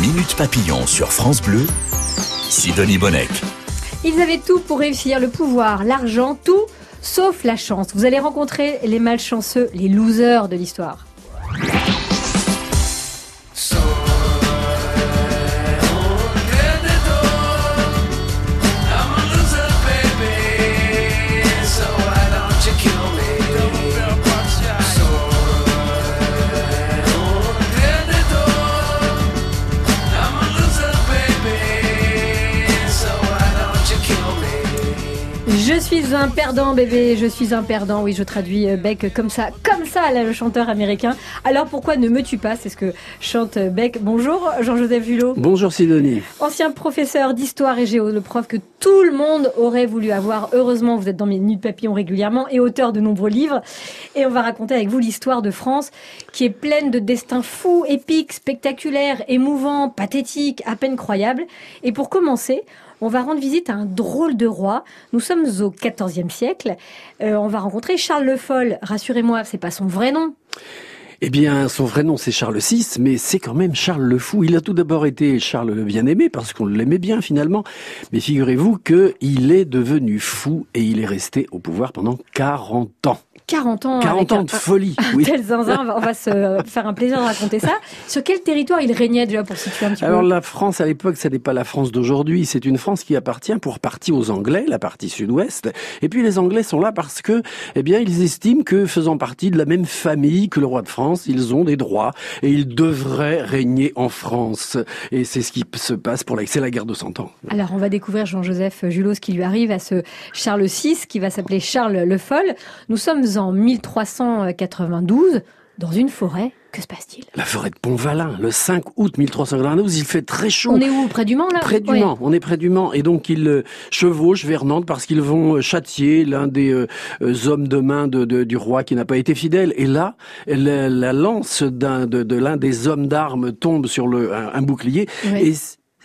Minute Papillon sur France Bleu, Sidonie Bonnec. Ils avaient tout pour réussir, le pouvoir, l'argent, tout, sauf la chance. Vous allez rencontrer les malchanceux, les losers de l'histoire. Suis un perdant, bébé. Je suis un perdant. Oui, je traduis euh, Beck comme ça, comme ça, là, le chanteur américain. Alors pourquoi ne me tue pas? C'est ce que chante euh, Beck. Bonjour, Jean-Joseph Julot. Bonjour Sidonie. Ancien professeur d'histoire et géo, le prof que tout le monde aurait voulu avoir. Heureusement, vous êtes dans mes Minutes Papillon régulièrement et auteur de nombreux livres. Et on va raconter avec vous l'histoire de France qui est pleine de destins fous, épiques, spectaculaires, émouvants, pathétiques, à peine croyables. Et pour commencer, on va rendre visite à un drôle de roi. Nous sommes au XIVe siècle. Euh, on va rencontrer Charles le Foll. Rassurez-moi, c'est pas son vrai nom. Eh bien, son vrai nom c'est Charles VI, mais c'est quand même Charles le Fou. Il a tout d'abord été Charles le Bien-Aimé parce qu'on l'aimait bien finalement. Mais figurez-vous qu'il est devenu fou et il est resté au pouvoir pendant 40 ans. 40 ans. 40 ans de folie. oui. Tel zinzin, on va, se faire un plaisir de raconter ça. Sur quel territoire il régnait déjà pour situer un petit Alors peu? la France à l'époque, ce n'est pas la France d'aujourd'hui, c'est une France qui appartient pour partie aux Anglais, la partie sud-ouest. Et puis les Anglais sont là parce que, eh bien, ils estiment que faisant partie de la même famille que le roi de France, ils ont des droits et ils devraient régner en France. Et c'est ce qui se passe pour la, c'est la guerre de Cent Ans. Alors on va découvrir Jean-Joseph Julot ce qui lui arrive à ce Charles VI qui va s'appeler Charles le Foll. Nous sommes en 1392 dans une forêt. Que se passe-t-il? La forêt de Pontvalin, le 5 août 1392, il fait très chaud. On est où? Près du Mans là? Près du. Mans, on est près du Mans. Et donc ils euh, chevauchent vers Nantes parce qu'ils vont euh, châtier l'un des euh, hommes de main de, de- du roi qui n'a pas été fidèle. Et là, la, la lance de, de l'un des hommes d'armes tombe sur le, un, un bouclier. Et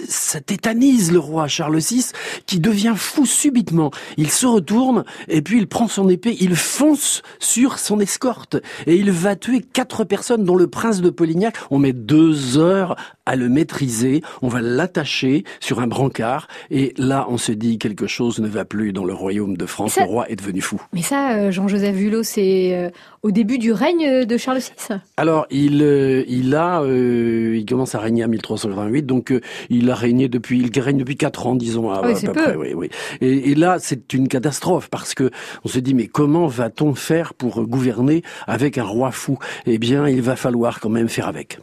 ça tétanise le roi Charles VI qui devient fou subitement. Il se retourne et puis il prend son épée, il fonce sur son escorte et il va tuer quatre personnes dont le prince de Polignac. On met deux heures à le maîtriser, on va l'attacher sur un brancard et là on se dit quelque chose ne va plus dans le royaume de France. Ça- Le roi est devenu fou. Mais ça, euh, Jean-Joseph Julot, c'est euh, au début du règne de Charles VI Alors, il, euh, il a, euh, il commence à régner en 1388, donc euh, il a régné depuis, il règne depuis quatre ans, disons, à, Ah oui, à peu. près. Oui, oui. Et, et là, c'est une catastrophe parce que on se dit, mais comment va-t-on faire pour gouverner avec un roi fou? Eh bien, il va falloir quand même faire avec.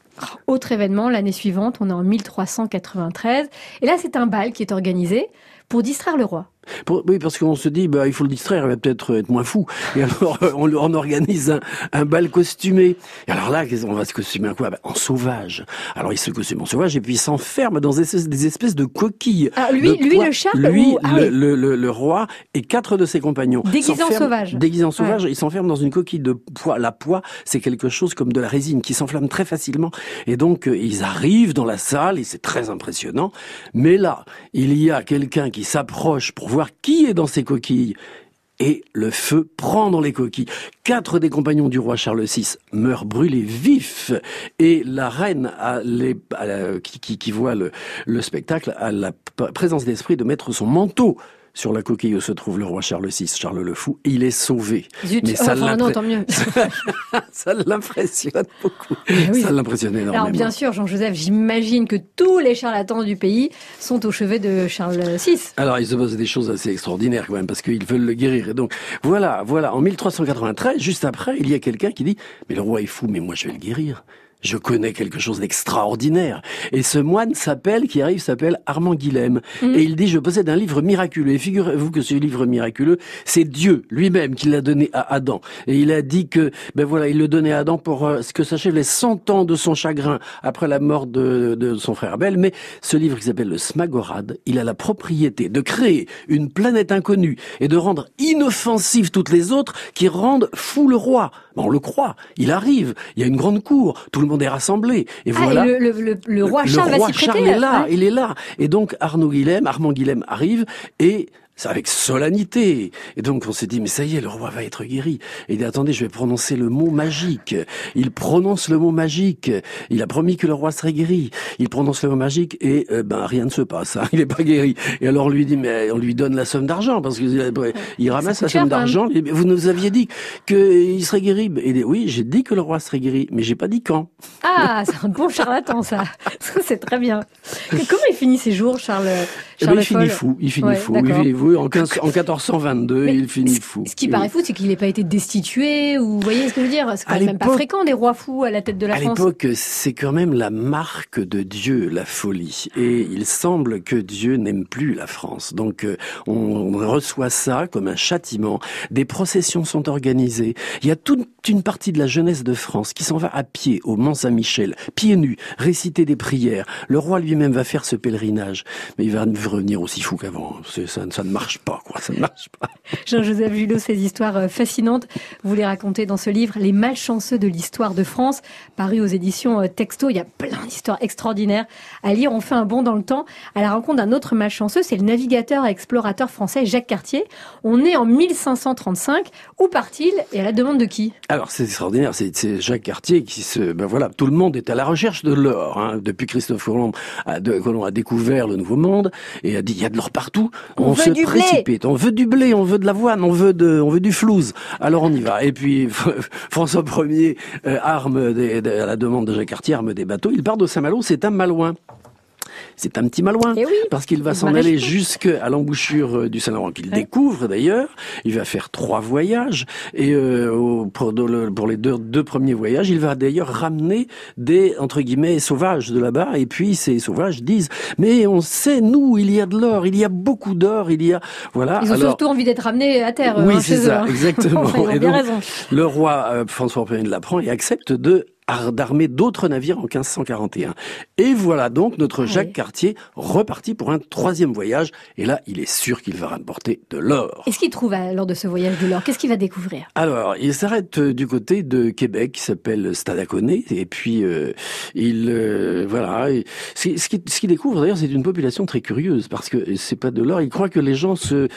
Autre événement, l'année suivante, on est en 1393. Et là, c'est un bal qui est organisé pour distraire le roi. Pour- oui, parce qu'on se dit, bah, il faut le distraire, il va peut-être être moins fou. Et alors, euh, on, on organise un, un bal costumé. Et alors là, qu'est-ce- on va se costumer en quoi? Bah, En sauvage. Alors, il se costume en sauvage et puis il s'enferme dans des espèces, des espèces de coquilles. Ah, lui- de lui, le Charles, Lui, ou- ah le, oui. le- le- le roi et quatre de ses compagnons. S'enferment- sauvage. Déguisés en sauvage, ils s'enferment dans une coquille de pois. La poix, c'est quelque chose comme de la résine qui s'enflamme très facilement. Et donc, euh, ils arrivent dans la salle et c'est très impressionnant. Mais là, il y a quelqu'un qui s'approche pour voir qui est dans ces coquilles. Et le feu prend dans les coquilles. Quatre des compagnons du roi Charles VI meurent brûlés vifs. Et la reine, qui, voit le, le spectacle, a la présence d'esprit de mettre son manteau sur la coquille où se trouve le roi Charles VI, Charles le Fou, et il est sauvé. Zut, Mais ça enfin, non, tant mieux. ça l'impressionne beaucoup. oui. Ça l'impressionne énormément. Alors bien sûr, Jean-Joseph, j'imagine que tous les charlatans du pays sont au chevet de Charles VI. Alors, il se passe des choses assez extraordinaires quand même, parce qu'ils veulent le guérir. Et donc, voilà, voilà. En 1393, juste après, il y a quelqu'un qui dit, mais le roi est fou, mais moi je vais le guérir. Je connais quelque chose d'extraordinaire. Et ce moine s'appelle, qui arrive, s'appelle Armand Guilhem. Mhm. Et il dit, je possède un livre miraculeux. Et figurez-vous que ce livre miraculeux, c'est Dieu lui-même qui l'a donné à Adam. Et il a dit que, ben voilà, il le donnait à Adam pour euh, ce que s'achève les 100 ans de son chagrin après la mort de, de son frère Abel. Mais ce livre qui s'appelle le Smagorad, il a la propriété de créer une planète inconnue et de rendre inoffensives toutes les autres qui rendent fou le roi. Ben, on le croit. Il arrive. Il y a une grande cour. Tout le monde est rassemblé. Et Ah, voilà. et le, le- le- le roi Charles le va roi s'y prêter. Charles est là, hein il est là. Et donc Arnaud Guilhem, Armand Guilhem arrive et avec solennité. Et donc on s'est dit, mais ça y est, le roi va être guéri. Et il dit, attendez, je vais prononcer le mot magique. Il prononce le mot magique. Il a promis que le roi serait guéri. Il prononce le mot magique et euh, ben rien ne se passe. Hein. Il n'est pas guéri. Et alors on lui dit, mais on lui donne la somme d'argent parce qu'il il ramasse la somme d'argent. Vous nous aviez dit qu'il serait guéri. Et dit, oui, j'ai dit que le roi serait guéri, mais j'ai pas dit quand. Ah, c'est un bon charlatan ça. c'est très bien. comment il finit ses jours, Charles, eh ben, il finit fou. Il finit fou. En, 1422, il finit fou. Ce qui paraît fou, c'est qu'il n'ait pas été destitué, ou vous voyez ce que je veux dire C'est quand même pas fréquent des rois fous à la tête de la France. À l'époque, c'est quand même la marque de Dieu, la folie. Et il semble que Dieu n'aime plus la France. Donc, euh, on reçoit ça comme un châtiment. Des processions sont organisées. Il y a toute une partie de la jeunesse de France qui s'en va à pied au Mont Saint-Michel, pieds nus, réciter des prières. Le roi lui-même va faire ce pèlerinage. Mais il va revenir aussi fou qu'avant. Ça, ça, ne marche pas, quoi. Ça ne marche pas. Jean-Joseph Julot, ces histoires euh, fascinantes, vous les racontez dans ce livre, Les malchanceux de l'histoire de France, paru aux éditions euh, Texto. Il y a plein d'histoires extraordinaires à lire. On fait un bond dans le temps à la rencontre d'un autre malchanceux, c'est le navigateur et explorateur français Jacques Cartier. On est en 1535. Où part-il et à la demande de qui? Alors, c'est extraordinaire. C'est Jacques Cartier qui se, ben voilà, tout le monde est à la recherche de l'or. Hein. Depuis Christophe Colomb a, Colomb a découvert le Nouveau Monde, et a dit il y a de l'or partout. On, se On veut du blé, on veut de l'avoine, on veut de, on veut du flouze. Alors on y va. Et puis François Ier euh, arme à la demande de Jacques Cartier arme des bateaux. Il part de Saint-Malo. C'est un Malouin c'est un petit malouin. Eh parce qu'il va s'en aller jusqu'à l'embouchure euh, du Saint-Laurent, qu'il découvre d'ailleurs. Il va faire trois voyages. Et euh, pour, les deux, premiers voyages, il va d'ailleurs ramener des, entre guillemets, sauvages de là-bas. Et puis ces sauvages disent, mais on sait, nous, il y a de l'or, il y a beaucoup d'or, il y a... Voilà. Ils ont surtout envie d'être ramenés à terre. Oui, hein, c'est ça, hein. exactement. et donc, le roi euh, François Ier l'apprend et accepte de d'armer d'autres navires en 1541. Et voilà donc notre Jacques Cartier reparti pour un troisième voyage. Et là, il est sûr qu'il va rapporter de l'or. Et ce qu'il trouve lors de ce voyage de l'or Qu'est-ce qu'il va découvrir? Alors, il s'arrête euh, du côté de Québec, qui s'appelle Stadaconé. Et puis, euh, il... Euh, voilà. ce qu'il découvre, d'ailleurs, c'est une population très curieuse, parce que c'est pas de l'or. Il croit que les gens se...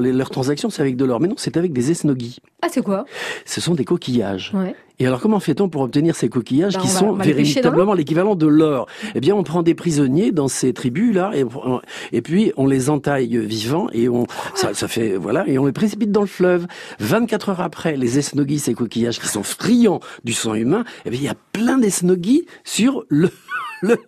leurs transactions, c'est avec de l'or. Mais non, c'est avec des esnoguis. Ah, c'est quoi? Ce sont des coquillages. Ouais. Et alors comment fait-on pour obtenir ces coquillages bah, qui sont véritablement l'équivalent de l'or? Eh bien, on prend des prisonniers dans ces tribus là, et, et puis on les entaille vivants et on ça, ça, fait voilà et on les précipite dans le fleuve. 24 heures après, les esnogis, ces coquillages qui sont friands du sang humain, eh bien il y a plein d'esnogis sur le le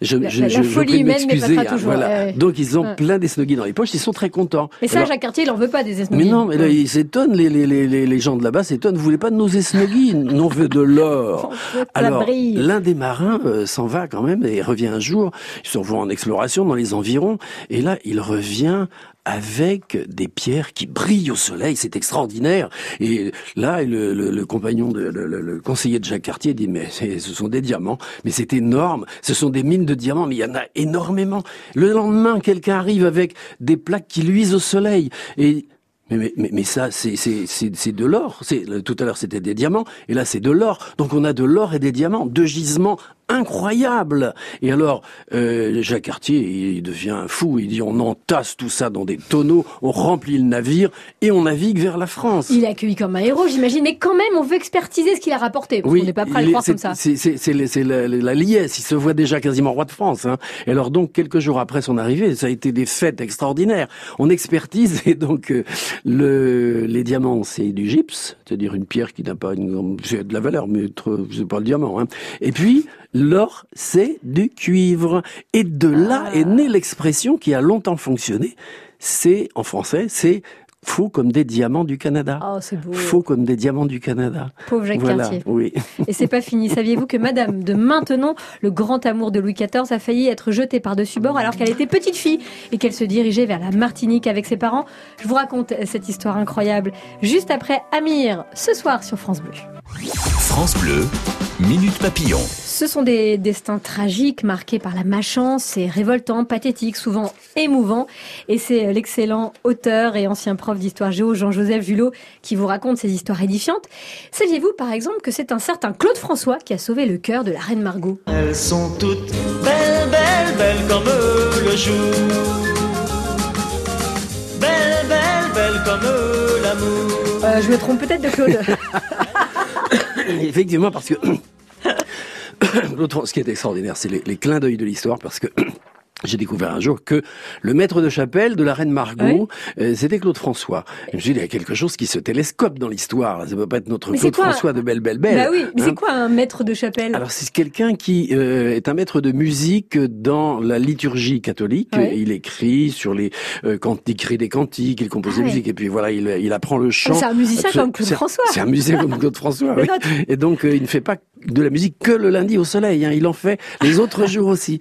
je, la, je, la folie humaine pas toujours. Voilà. Donc ils ont plein d'esnoguis dans les poches, ils sont très contents. Mais ça, Jacques Cartier, il en veut pas des esnoguis. Mais non, mais là, ils s'étonnent, les, les, les, les, gens de là-bas s'étonnent. Vous voulez pas de nos esnoguis On veut de l'or. Alors, l'un des marins euh, s'en va quand même et revient un jour. Ils se revoient en exploration dans les environs. Et là, il revient avec des pierres qui brillent au soleil, c'est extraordinaire. Et là, le, le, le compagnon, de, le, le, conseiller de Jacques Cartier dit, mais ce sont des diamants, mais c'est énorme, ce sont des mines de diamants, mais il y en a énormément. Le lendemain, quelqu'un arrive avec des plaques qui luisent au soleil, et mais, mais, mais, ça, c'est de l'or. Tout à l'heure, c'était des diamants, et là, c'est de l'or. Donc, on a de l'or et des diamants, deux gisements incroyable. Et alors, euh, Jacques Cartier, il devient fou. Il dit on entasse tout ça dans des tonneaux, on remplit le navire et on navigue vers la France. Il est accueilli comme un héros, j'imagine. Mais quand même, on veut expertiser ce qu'il a rapporté. Parce oui, on n'est pas prêt à le croire comme ça. C'est la, la, liesse. Il se voit déjà quasiment roi de France. Hein. Et alors donc, quelques jours après son arrivée, ça a été des fêtes extraordinaires. On expertise et donc euh, le, les diamants, c'est du gypse, c'est-à-dire une pierre qui n'a pas une, de la valeur, mais c'est pas le diamant. Hein. Et puis L'or, c'est du cuivre. Et de là ah. est née l'expression qui a longtemps fonctionné. C'est, en français, c'est faux comme des diamants du Canada. Oh, c'est beau. Faux comme des diamants du Canada. Pauvre Jacques Cartier. Oui. Et c'est pas fini. Saviez-vous que Madame de Maintenon, le grand amour de Louis XIV, a failli être jetée par-dessus bord alors qu'elle était petite fille et qu'elle se dirigeait vers la Martinique avec ses parents? Je vous raconte cette histoire incroyable juste après Amir, ce soir sur France Bleu. France Bleu, Minute Papillon. Ce sont des destins tragiques marqués par la malchance, c'est révoltant, pathétique, souvent émouvant. Et c'est l'excellent auteur et ancien prof d'histoire géo Jean-Joseph Julot qui vous raconte ces histoires édifiantes. Saviez-vous par exemple que c'est un certain Claude François qui a sauvé le cœur de la reine Margot? Elles sont toutes belles, belles, belles comme le jour. belle, belle, belle comme l'amour. Euh, je me trompe peut-être de Claude. Effectivement, parce que l'autre, ce qui est extraordinaire, c'est les, les clins d'œil de l'histoire, parce que j'ai découvert un jour que le maître de chapelle de la reine Margot, euh, c'était Claude François. Et je me suis dit, il y a quelque chose qui se télescope dans l'histoire. Ça peut pas être notre Mais Claude quoi François de Belle Belle Belle. bah oui, mais hein. c'est quoi un maître de chapelle? Alors c'est quelqu'un qui euh, est un maître de musique dans la liturgie catholique. Il écrit sur les euh, quand il écrit des cantiques, il compose Ah des musiques et puis voilà, il, il apprend le chant. C'est un musicien Absol- comme Claude François. C'est un musicien comme Claude François. Oui. Et donc euh, il ne fait pas de la musique que le lundi au soleil. Hein. Il en fait les autres jours aussi.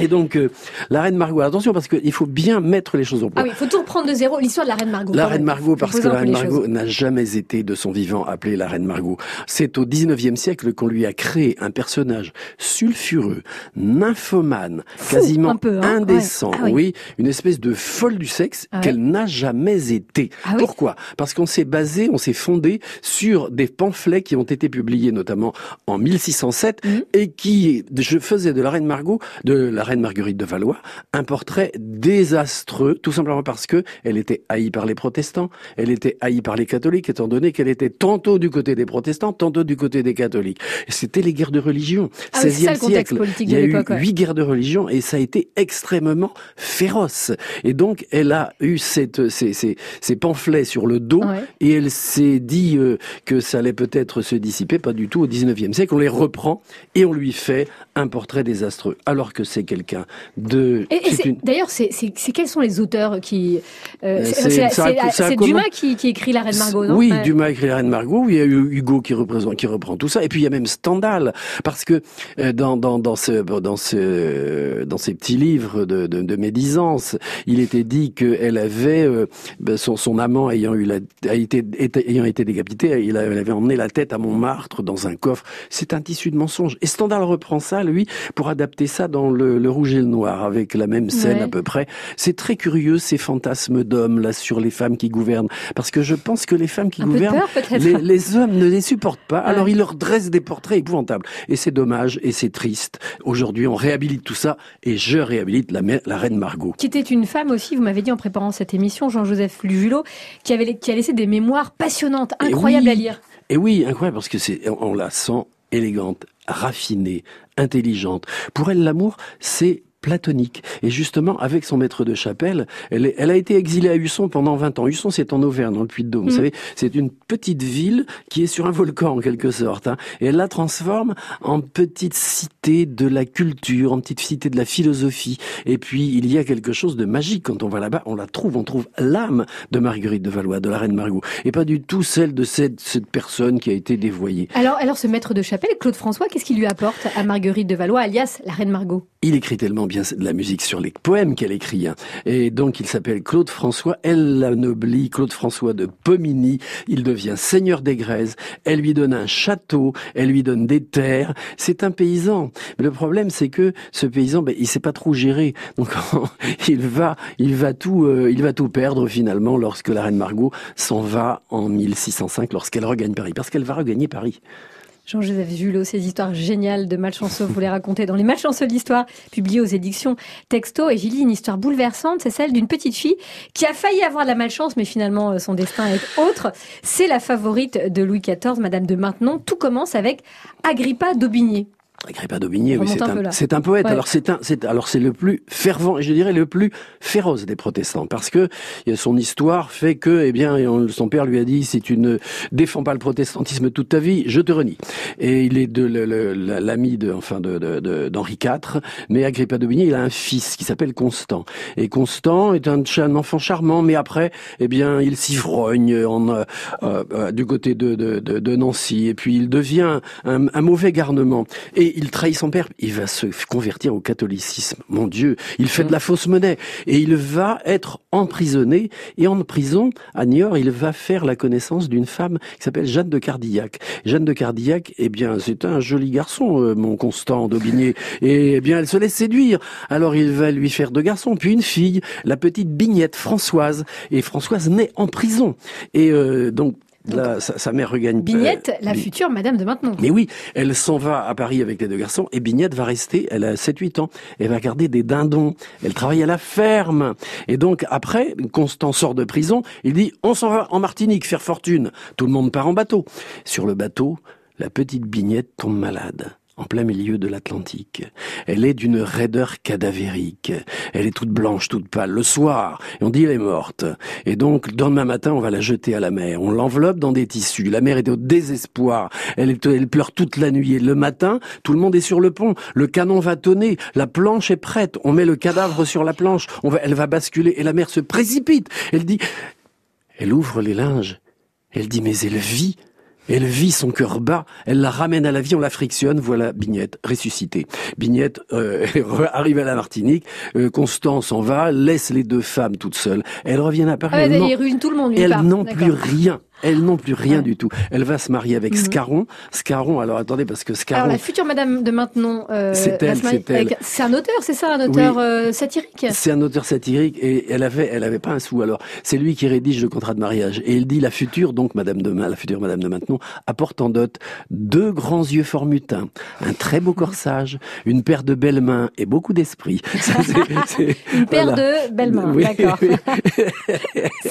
Et donc euh, la reine Margot. Attention parce qu'il faut bien mettre les choses au point. Ah oui, faut tout reprendre de zéro. L'histoire de la reine Margot. La reine. Margot, parce que la reine Margot n'a jamais été de son vivant appelée la reine Margot. C'est au 19e siècle qu'on lui a créé un personnage sulfureux, nymphomane, Fou, quasiment peu, hein. indécent, Ouais. Ah oui. oui, une espèce de folle du sexe Ah qu'elle n'a jamais été. Ah. Pourquoi? Parce qu'on s'est basé, on s'est fondé sur des pamphlets qui ont été publiés notamment en 1607 Mhm. et qui, je faisais de la reine Margot, de la reine Marguerite de Valois, un portrait désastreux, tout simplement parce que elle était haïe par les protestants, elle était haïe par les catholiques, étant donné qu'elle était tantôt du côté des protestants, tantôt du côté des catholiques. C'était les guerres de religion. Ah oui, c'est ça 16e le contexte siècle. Il y a eu huit guerres de religion et ça a été extrêmement féroce. Et donc, elle a eu cette, ces, ces, ces pamphlets sur le dos Ouais. et elle s'est dit euh, que ça allait peut-être se dissiper, pas du tout au 19e siècle. On les reprend et on lui fait un portrait désastreux, alors que c'est quelqu'un de... D'ailleurs, c'est quels sont les auteurs qui euh, Euh, c'est Dumas qui, qui écrit la reine Margot, non? Oui, Ouais. Dumas écrit la Reine Margot. Il y a eu Hugo qui représente, qui reprend tout ça. Et puis il y a même Stendhal, parce que euh, dans dans dans ce dans ce dans ces petits livres de de, de médisance, il était dit qu'elle avait euh, ben, son son amant ayant eu la a été, été- ayant été décapité, il elle avait emmené la tête à Montmartre dans un coffre. C'est un tissu de mensonge. Et Stendhal reprend ça lui pour adapter ça dans le, le Rouge et le Noir avec la même scène Ouais. à peu près. C'est très curieux ces fantasmes d'hommes là sur les femmes qui gouvernent, parce que je pense que les femmes qui Un gouvernent, peur, les, les hommes ne les supportent pas. Ouais. Alors ils leur dressent des portraits épouvantables. Et c'est dommage et c'est triste. Aujourd'hui, on réhabilite tout ça et je réhabilite la, reine Margot. qui était une femme aussi, vous m'avez dit en préparant cette émission, Jean-Joseph Lujulot, qui, avait, qui a laissé des mémoires passionnantes, incroyables oui. à lire. Et oui, incroyable parce que c'est, on la sent élégante, raffinée, intelligente. Pour elle, l'amour, c'est platonique. Et justement, avec son maître de chapelle, elle, est- elle a été exilée à Husson pendant 20 ans. Husson, c'est en Auvergne, dans le Puy-de-Dôme. Vous Mm. savez, c'est une petite ville qui est sur un volcan, en quelque sorte. hein. Et elle la transforme en petite cité de la culture, en petite cité de la philosophie. Et puis, il y a quelque chose de magique. Quand on va là-bas, on la trouve, on trouve l'âme de Marguerite de Valois, de la reine Margot. Et pas du tout celle de cette, cette personne qui a été dévoyée. Alors, alors ce maître de chapelle, Claude François, qu'est-ce qu'il lui apporte à Marguerite de Valois, alias la reine Margot? Il écrit tellement bien de la musique sur les poèmes qu'elle écrit. hein. Et donc il s'appelle Claude François. Elle l'anoblit, Claude François de Pomigny. Il devient seigneur des Grèzes. Elle lui donne un château. Elle lui donne des terres. C'est un paysan. Mais le problème, c'est que ce paysan, ben, il sait pas trop gérer. Donc il va, il va tout, euh, il va tout perdre finalement lorsque la reine Margot s'en va en 1605, lorsqu'elle regagne Paris, parce qu'elle va regagner Paris. Jean-Joseph Julot, ces histoires géniales de malchanceux, vous les racontez dans les malchanceux de l'histoire, publiées aux éditions Texto. Et lu une histoire bouleversante, c'est celle d'une petite fille qui a failli avoir de la malchance, mais finalement euh, son destin est autre. C'est la favorite de Louis XIV, Madame de Maintenon. Tout commence avec Agrippa d'Aubigné. Agrippa d'Aubigné, oui, c'est un poète. Ouais. Alors c'est un, c'est alors c'est le plus fervent, et je dirais le plus féroce des protestants, parce que euh, son histoire fait que, eh bien, on- son père lui a dit, si tu ne défends pas le protestantisme toute ta vie, je te renie. Et il est de l'ami de, enfin, de, d'Henri IV. Mais Agrippa d'Aubigné, il a un fils qui s'appelle Constant. Et Constant est un, un enfant charmant, mais après, eh bien, il s'ivrogne en, euh, euh, euh, du côté de, de, de, de Nancy, et puis il devient un, un mauvais garnement. Et il trahit son père, il va se convertir au catholicisme. Mon Dieu, il fait de la fausse monnaie. Et il va être emprisonné. Et en prison, à Niort, il va faire la connaissance d'une femme qui s'appelle Jeanne de Cardillac. Jeanne de Cardillac, eh bien, c'est un joli garçon, euh, mon Constant d'Aubigné. Et eh bien, elle se laisse séduire. Alors il va lui faire deux garçons, puis une fille, la petite Bignette, Françoise. Et Françoise naît en prison. Et euh, donc, Là, sa, sa mère regagne. Bignette, euh, la Bi- future Madame de Maintenon. Mais oui, elle s'en va à Paris avec les deux garçons et Bignette va rester, elle a 7-8 ans, elle va garder des dindons, elle travaille à la ferme. Et donc après, Constant sort de prison, il dit on s'en va en Martinique faire fortune. Tout le monde part en bateau. Sur le bateau, la petite Bignette tombe malade. En plein milieu de l'Atlantique. Elle est d'une raideur cadavérique. Elle est toute blanche, toute pâle. Le soir, on dit elle est morte. Et donc, le lendemain matin, on va la jeter à la mer. On l'enveloppe dans des tissus. La mère est au désespoir. Elle, pleure toute la nuit. Et le matin, tout le monde est sur le pont. Le canon va tonner. La planche est prête. On met le cadavre sur la planche. Elle va basculer. Et la mère se précipite. Elle dit, elle ouvre les linges. Elle dit, mais elle vit. Elle vit son cœur bas, elle la ramène à la vie, on la frictionne, voilà Bignette ressuscitée. Bignette euh, arrive à la Martinique, euh, Constance s'en va, laisse les deux femmes toutes seules. Elles reviennent à Paris. Ah, il ruine tout le monde, part. n'ont plus rien. Elles n'ont plus rien Ouais. du tout. Elle va se marier avec Mhm. Scarron. Scarron, alors attendez, parce que Alors Scarron, la future Madame de Maintenon, euh, C'est elle, c'est elle. avec- un auteur, c'est ça, un auteur Oui. euh, satirique? c'est un auteur satirique et elle avait, elle avait pas un sou. Alors, c'est lui qui rédige le contrat de mariage. Et il dit la future, donc Madame de la future Madame de Maintenon, apporte en dot deux grands yeux formutins, un très beau corsage, une paire de belles mains et beaucoup d'esprit. Une paire voilà. de belles mains, Oui, d'accord.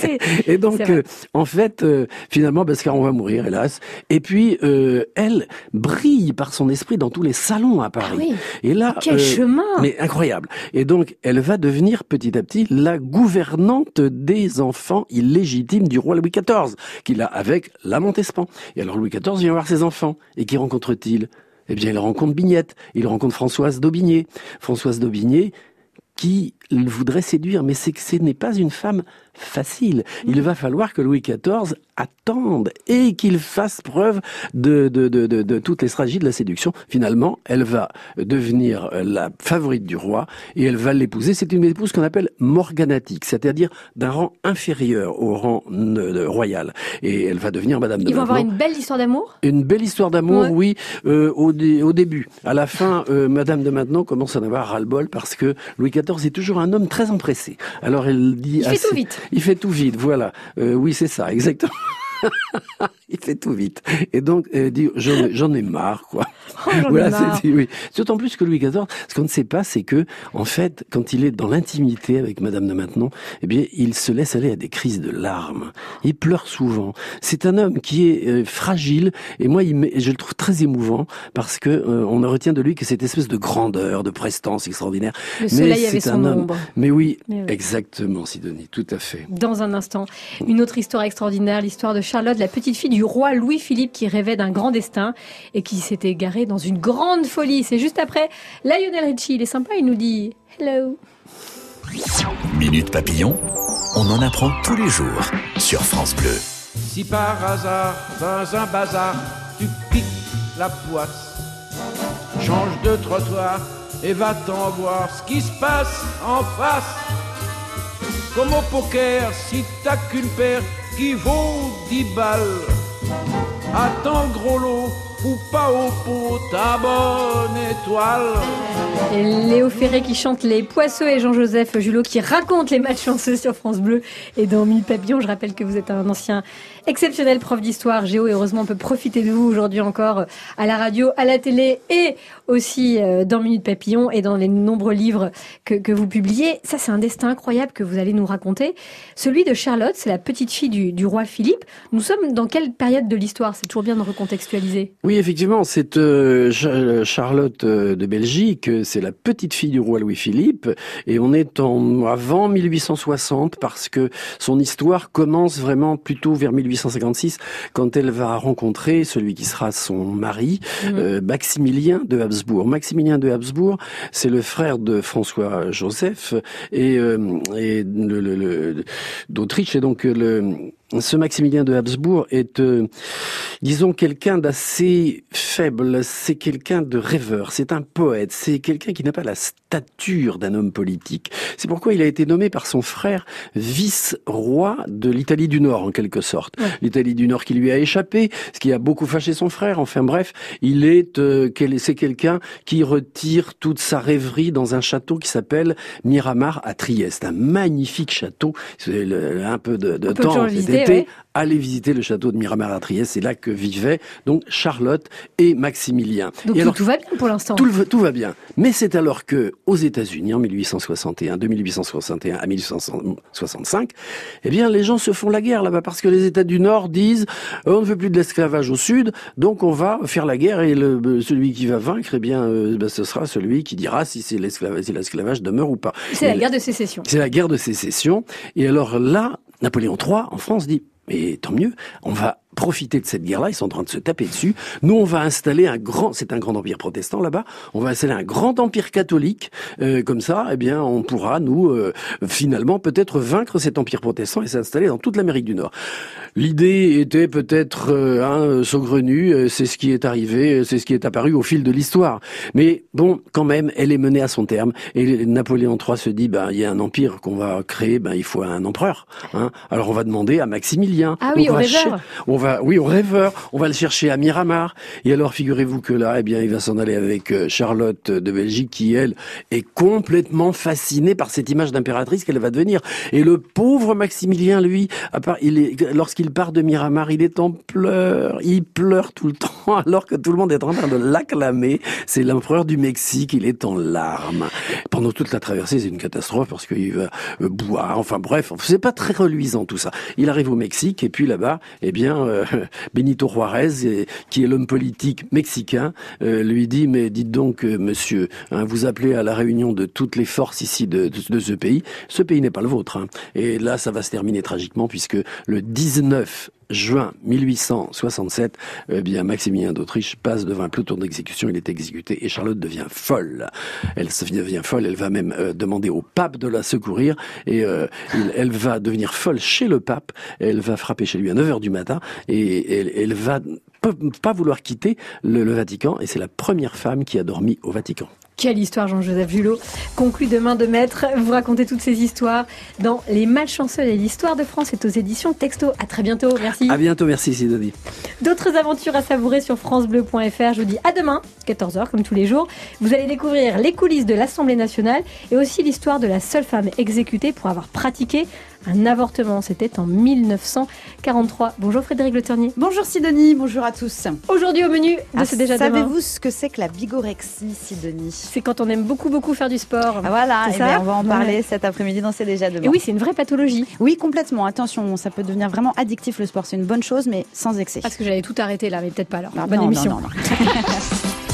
oui. Et donc, euh, en fait, euh, finalement, Bascaron va mourir, hélas. Et puis, euh, elle brille par son esprit dans tous les salons à Paris. Ah oui. Et là, Quel euh, chemin mais incroyable. Et donc, elle va devenir petit à petit la gouvernante des enfants illégitimes du roi Louis XIV, qu'il a avec la Montespan. Et alors, Louis XIV vient voir ses enfants. Et qui rencontre-t-il? Eh bien, il rencontre Bignette. Il rencontre Françoise d'Aubigné. Françoise d'Aubigné, qui voudrait séduire, mais c'est que ce n'est pas une femme facile. Il va falloir que Louis XIV attende et qu'il fasse preuve de, de, de, de, de toutes les stratégies de la séduction. Finalement, elle va devenir la favorite du roi et elle va l'épouser. C'est une épouse qu'on appelle morganatique, c'est-à-dire d'un rang inférieur au rang euh, royal. Et elle va devenir Madame de Ils vont avoir une belle histoire d'amour? Une belle histoire d'amour, Ouais. oui, euh, au, dé- au début. À la fin, euh, Madame de Maintenon commence à en avoir ras-le-bol parce que Louis XIV est toujours un homme très empressé. Alors elle dit... Il fait tout vite. Il fait tout vite, voilà. Euh, oui, c'est ça, exactement. il fait tout vite. Et donc, elle dit, j'en ai- marre, quoi. Oh, voilà, c'est oui. D'autant plus que Louis XIV, ce qu'on ne sait pas, c'est que, en fait, quand il est dans l'intimité avec Madame de Maintenon, eh bien, il se laisse aller à des crises de larmes. Il pleure souvent. C'est un homme qui est euh, fragile, et moi, il je le trouve très émouvant parce que euh, on ne retient de lui que cette espèce de grandeur, de prestance extraordinaire. Le Mais c'est un homme. ombre. Mais oui, Mais oui. exactement, Sidonie, tout à fait. Dans un instant, une autre histoire extraordinaire, l'histoire de Charlotte, la petite fille du roi Louis-Philippe qui rêvait d'un grand destin et qui s'était égarée dans une grande folie. C'est juste après Lionel Richie. Il est sympa, il nous dit Hello. Minute Papillon, on en apprend tous les jours sur France Bleu. Si par hasard, dans un bazar, tu piques la poisse, change de trottoir et va-t'en voir ce qui se passe en face. Comme au poker, si t'as qu'une paire qui vaut 10 balles, attends le gros lot ou pas au pot ta bonne étoile. Et Léo Ferré qui chante les poisseux et Jean-Joseph Julot qui raconte les matchs chanceux sur France Bleu et dans Minute Papillon. Je rappelle que vous êtes un ancien exceptionnel prof d'histoire géo et heureusement on peut profiter de vous aujourd'hui encore à la radio, à la télé et aussi euh, dans Minute Papillon et dans les nombreux livres que, que vous publiez. Ça c'est un destin incroyable que vous allez nous raconter. Celui de Charlotte, c'est la petite fille du, du roi Philippe. Nous sommes dans quelle période de l'histoire? C'est toujours bien de recontextualiser. Oui, effectivement, c'est euh, Cha- Charlotte euh, de Belgique, euh, c'est la petite fille du roi Louis-Philippe, et on est en avant 1860 parce que son histoire commence vraiment plutôt vers 1856 quand elle va rencontrer celui qui sera son mari, euh, Maximilien de Habsbourg. Maximilien de Habsbourg, c'est le frère de François Joseph et, euh, d'Autriche, et donc le ce Maximilien de Habsbourg est, euh, disons, quelqu'un d'assez faible, c'est quelqu'un de rêveur, c'est un poète, c'est quelqu'un qui n'a pas la stature d'un homme politique. C'est pourquoi il a été nommé par son frère vice-roi de l'Italie du Nord, en quelque sorte. Ouais. L'Italie du Nord qui lui a échappé, ce qui a beaucoup fâché son frère. Enfin bref, il est, euh, c'est quelqu'un qui retire toute sa rêverie dans un château qui s'appelle Miramar à Trieste. Un magnifique château. Un peu de, temps. Aller visiter le château de Miramar à Trieste. C'est là que vivaient donc Charlotte et Maximilien. Donc et tout, tout va bien pour l'instant. Tout, va bien. Mais c'est alors que aux États-Unis en 1861, de 1861 à 1865, eh bien les gens se font la guerre là-bas parce que les États du Nord disent euh, on ne veut plus de l'esclavage au Sud, donc on va faire la guerre et le, euh, celui qui va vaincre, eh bien euh, ben, ce sera celui qui dira si c'est l'esclavage, si l'esclavage demeure ou pas. C'est la guerre de sécession. c'est la guerre de sécession. Et alors là, Napoléon III, en France, dit, mais tant mieux, on va profiter de cette guerre-là, ils sont en train de se taper dessus. Nous, on va installer un grand, c'est un grand empire protestant là-bas, on va installer un grand empire catholique, euh, comme ça, eh bien, on pourra, nous, euh, finalement, peut-être vaincre cet empire protestant et s'installer dans toute l'Amérique du Nord. L'idée était peut-être euh, hein, saugrenue, c'est ce qui est arrivé, c'est ce qui est apparu au fil de l'histoire. Mais bon, quand même, elle est menée à son terme. Et Napoléon III se dit, ben, il y a un empire qu'on va créer, ben, il faut un empereur. Hein. Alors on va demander à Maximilien. Ah oui, on va on va, oui, au rêveur. On va le chercher à Miramar. Et alors, figurez-vous que là, eh bien, il va s'en aller avec euh, Charlotte de Belgique, qui elle est complètement fascinée par cette image d'impératrice qu'elle va devenir. Et le pauvre Maximilien, lui, lorsqu'il part de Miramar, il est en pleurs. Il pleure tout le temps, alors que tout le monde est en train de l'acclamer. C'est l'empereur du Mexique. Il est en larmes. Pendant toute la traversée, c'est une catastrophe parce qu'il va euh, boire. Enfin bref, c'est pas très reluisant tout ça. Il arrive au Mexique et puis là-bas, eh bien, euh, Benito Juarez, qui est l'homme politique mexicain, euh, lui dit mais dites donc, euh, monsieur, hein, vous appelez à la réunion de toutes les forces ici de ce pays. Ce pays n'est pas le vôtre. hein. Et là, ça va se terminer tragiquement puisque le 19 juin 1867, eh bien Maximilien d'Autriche passe devant un peloton d'exécution, il est exécuté et Charlotte devient folle. Elle devient folle, elle va même euh, demander au pape de la secourir et euh, elle va devenir folle chez le pape, elle va frapper chez lui à 9h du matin et elle, elle va pas- vouloir quitter le Vatican et c'est la première femme qui a dormi au Vatican. Quelle histoire, Jean-Joseph Julot. Conclu de main de maître, vous racontez toutes ces histoires dans Les Malchanceux et l'histoire de France est aux éditions Texto. À très bientôt, merci. À bientôt, merci Sidonie. D'autres aventures à savourer sur francebleu.fr. Je vous dis à demain, 14h comme tous les jours. Vous allez découvrir les coulisses de l'Assemblée nationale et aussi l'histoire de la seule femme exécutée pour avoir pratiqué un avortement. C'était en 1943. Bonjour Frédéric Le Ternier. Bonjour Sidonie, bonjour à tous. Aujourd'hui au menu de Ah, C'est déjà demain. Savez-vous ce que c'est que la bigorexie, Sidonie? C'est quand on aime beaucoup beaucoup faire du sport. Ah, Voilà, C'est eh on va en Ouais. parler cet après-midi dans C'est déjà demain. Et oui, c'est une vraie pathologie. Oui, complètement. Attention, ça peut devenir vraiment addictif le sport. C'est une bonne chose, mais sans excès. Parce que j'allais tout arrêter là, mais peut-être pas alors. Ah, Bonne non, émission. non.